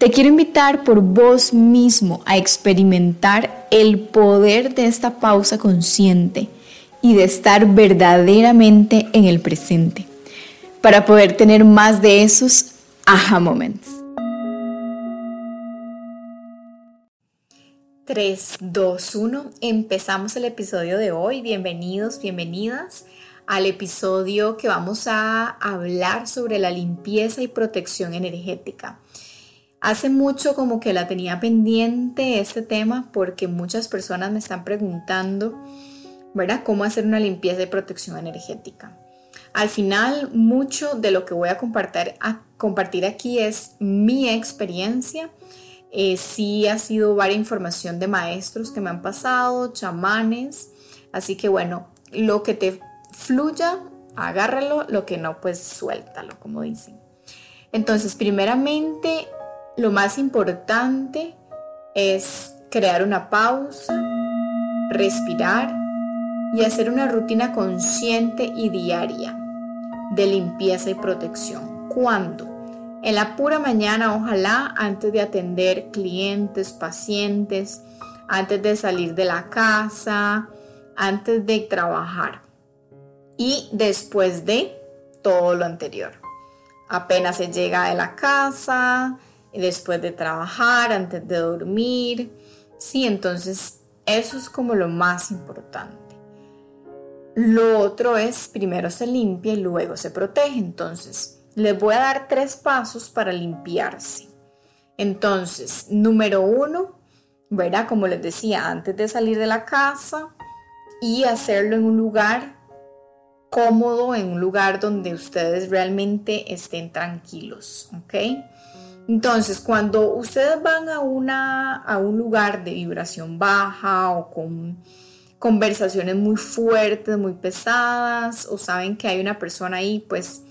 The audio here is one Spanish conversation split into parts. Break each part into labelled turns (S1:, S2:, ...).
S1: Te quiero invitar por vos mismo a experimentar el poder de esta pausa consciente y de estar verdaderamente en el presente para poder tener más de esos aha moments. 3, 2, 1. Empezamos el episodio de hoy. Bienvenidos, bienvenidas al episodio que vamos a hablar sobre la limpieza y protección energética. Hace mucho como que la tenía pendiente este tema porque muchas personas me están preguntando, ¿verdad? ¿Cómo hacer una limpieza y protección energética? Al final, mucho de lo que voy a compartir, aquí es mi experiencia. Eh, sí ha sido varias información de maestros que me han pasado, chamanes. Así que bueno, lo que te fluya, agárralo, lo que no, pues suéltalo, como dicen. Entonces, primeramente, lo más importante es crear una pausa, respirar y hacer una rutina consciente y diaria de limpieza y protección. ¿Cuándo? En la pura mañana, ojalá, antes de atender clientes, pacientes, antes de salir de la casa, antes de trabajar y después de todo lo anterior. Apenas se llega de la casa, después de trabajar, antes de dormir. Sí, entonces eso es como lo más importante. Lo otro es, primero se limpia y luego se protege. Entonces, les voy a dar tres pasos para limpiarse. Entonces, número uno, ¿verdad? Como les decía, antes de salir de la casa y hacerlo en un lugar cómodo, en un lugar donde ustedes realmente estén tranquilos, ¿ok? Entonces, cuando ustedes van a, una, a un lugar de vibración baja o con conversaciones muy fuertes, muy pesadas, o saben que hay una persona ahí, pues,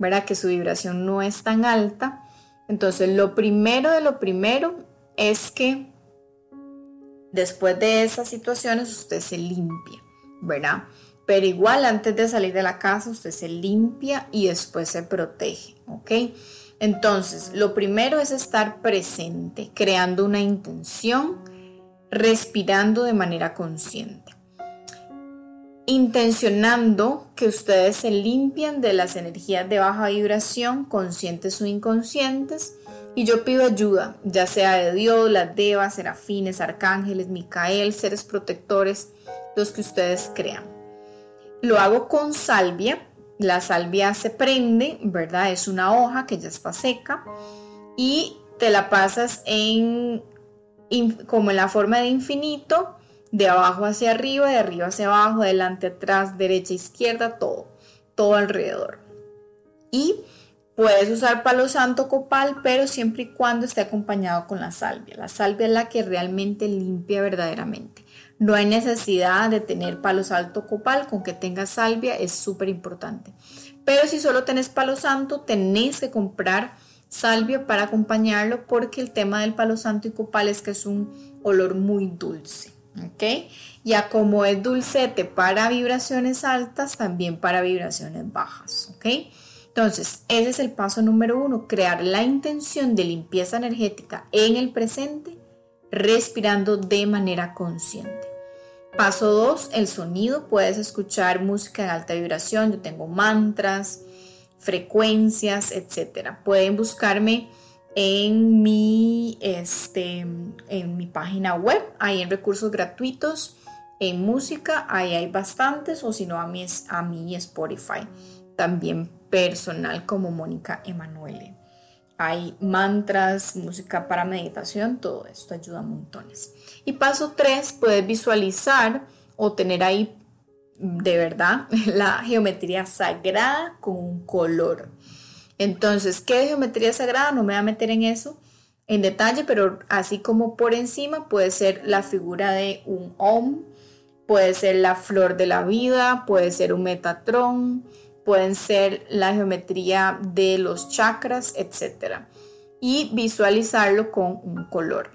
S1: ¿verdad? Que su vibración no es tan alta. Entonces, lo primero de lo primero es que después de esas situaciones usted se limpia, ¿verdad? Pero igual antes de salir de la casa usted se limpia y después se protege, ¿ok? Entonces, lo primero es estar presente, creando una intención, respirando de manera consciente. Intencionando que ustedes se limpian de las energías de baja vibración, conscientes o inconscientes, y yo pido ayuda, ya sea de Dios, las devas, serafines, arcángeles, Micael, seres protectores, los que ustedes crean. Lo hago con salvia, la salvia se prende, ¿verdad? Es una hoja que ya está seca y te la pasas en como en la forma de infinito, de abajo hacia arriba, de arriba hacia abajo, adelante, atrás, derecha, izquierda, todo, todo alrededor. Y puedes usar palo santo copal, pero siempre y cuando esté acompañado con la salvia. La salvia es la que realmente limpia verdaderamente. No hay necesidad de tener palo santo copal, con que tengas salvia es súper importante. Pero si solo tenés palo santo, tenés que comprar salvia para acompañarlo porque el tema del palo santo y copal es que es un olor muy dulce. ¿Ok? Ya como es dulcete para vibraciones altas, también para vibraciones bajas. ¿Ok? Entonces, ese es el paso número uno, crear la intención de limpieza energética en el presente, respirando de manera consciente. Paso 2, el sonido. Puedes escuchar música de alta vibración. Yo tengo mantras, frecuencias, etc. Pueden buscarme en mi, este, en mi página web, ahí en recursos gratuitos, en música, ahí hay bastantes, o si no, a mi, a mi Spotify, también personal como Mónica Emanuele. Hay mantras, música para meditación, todo esto ayuda a montones. Y paso 3, puedes visualizar o tener ahí de verdad la geometría sagrada con un color. Entonces, ¿qué es geometría sagrada? No me voy a meter en eso. en detalle, pero así como por encima puede ser la figura de un Om, puede ser la flor de la vida, puede ser un Metatron, pueden ser la geometría de los chakras, etc. Y visualizarlo con un color.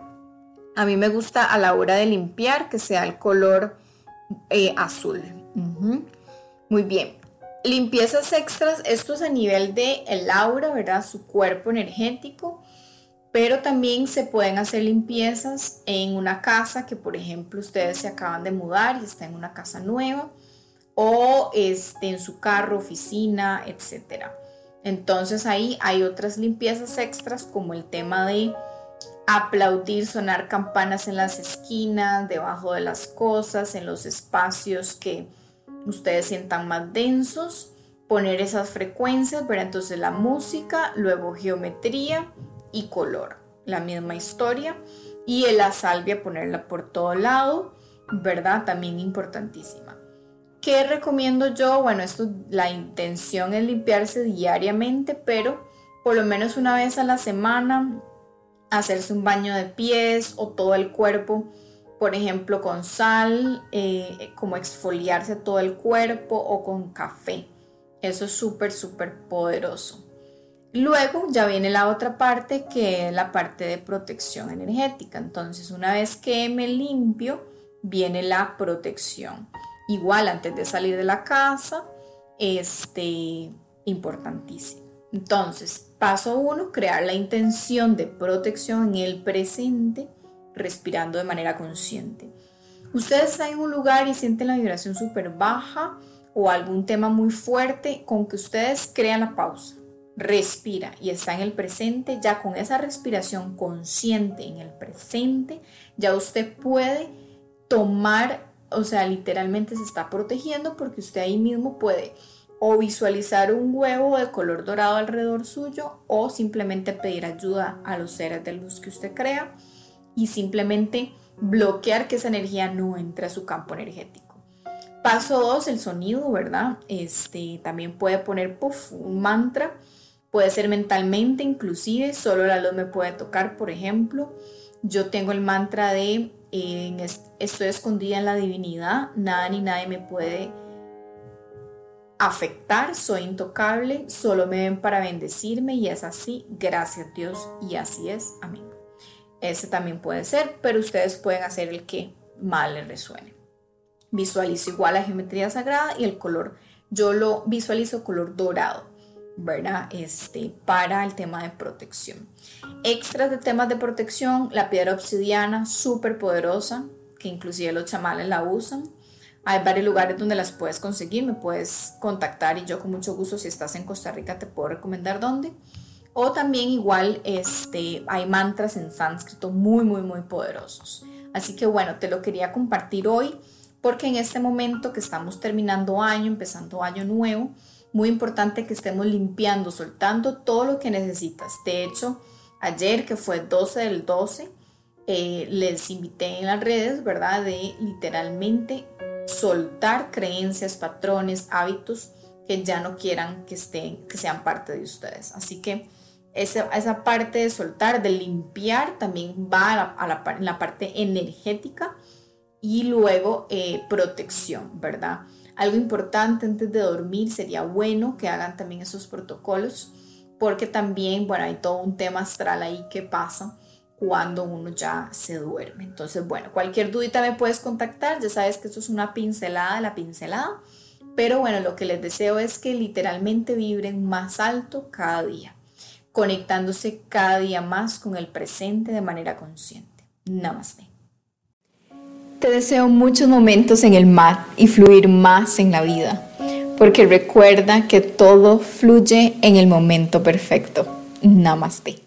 S1: A mí me gusta a la hora de limpiar que sea el color eh, azul. Muy bien. Limpiezas extras, esto es a nivel de el aura, ¿verdad? Su cuerpo energético. Pero también se pueden hacer limpiezas en una casa que, por ejemplo, ustedes se acaban de mudar y está en una casa nueva o este, en su carro, oficina, etc. Entonces ahí hay otras limpiezas extras como el tema de aplaudir, sonar campanas en las esquinas, debajo de las cosas, en los espacios que ustedes sientan más densos, poner esas frecuencias, ver entonces la música, luego geometría y color, la misma historia y la salvia ponerla por todo lado, ¿verdad? También importantísima. ¿Qué recomiendo yo? Bueno, esto, la intención es limpiarse diariamente, pero por lo menos una vez a la semana, hacerse un baño de pies o todo el cuerpo, por ejemplo, con sal, eh, como exfoliarse todo el cuerpo o con café. Eso es súper, súper poderoso. Luego ya viene la otra parte que es la parte de protección energética. Entonces, una vez que me limpio, viene la protección. Igual antes de salir de la casa, este, importantísimo. Entonces, paso uno, crear la intención de protección en el presente, respirando de manera consciente. Ustedes están en un lugar y sienten la vibración súper baja o algún tema muy fuerte, con que ustedes crean la pausa, respira y está en el presente, ya con esa respiración consciente en el presente, ya usted puede tomar o sea, literalmente se está protegiendo porque usted ahí mismo puede o visualizar un huevo de color dorado alrededor suyo o simplemente pedir ayuda a los seres de luz que usted crea y simplemente bloquear que esa energía no entre a su campo energético. Paso 2, el sonido, ¿verdad? Este, también puede poner un mantra, puede ser mentalmente inclusive, solo la luz me puede tocar, por ejemplo. Yo tengo el mantra de estoy escondida en la divinidad, nada ni nadie me puede afectar, soy intocable, solo me ven para bendecirme y es así, gracias Dios y así es, amén. Ese también puede ser, pero ustedes pueden hacer el que más les resuene. Visualizo igual la geometría sagrada y el color, yo lo visualizo color dorado. ¿Verdad? Este, para el tema de protección. Extras de temas de protección, la piedra obsidiana, súper poderosa, que inclusive los chamales la usan. Hay varios lugares donde las puedes conseguir, me puedes contactar y yo con mucho gusto si estás en Costa Rica te puedo recomendar dónde. O también igual este, hay mantras en sánscrito muy, muy, muy poderosos. Así que bueno, te lo quería compartir hoy porque en este momento que estamos terminando año, empezando año nuevo, muy importante que estemos limpiando, soltando todo lo que necesitas. De hecho, ayer que fue 12 del 12, eh, les invité en las redes, ¿verdad? De literalmente soltar creencias, patrones, hábitos que ya no quieran que estén, que sean parte de ustedes. Así que esa, esa parte de soltar, de limpiar, también va a la, parte energética y luego eh, protección, ¿verdad? Algo importante antes de dormir sería bueno que hagan también esos protocolos porque también, bueno, hay todo un tema astral ahí que pasa cuando uno ya se duerme. Entonces, bueno, cualquier dudita me puedes contactar, ya sabes que esto es una pincelada, la pincelada, pero bueno, lo que les deseo es que literalmente vibren más alto cada día, conectándose cada día más con el presente de manera consciente. Namaste. Te deseo muchos momentos en el mar y fluir más en la vida, porque recuerda que todo fluye en el momento perfecto. Namaste.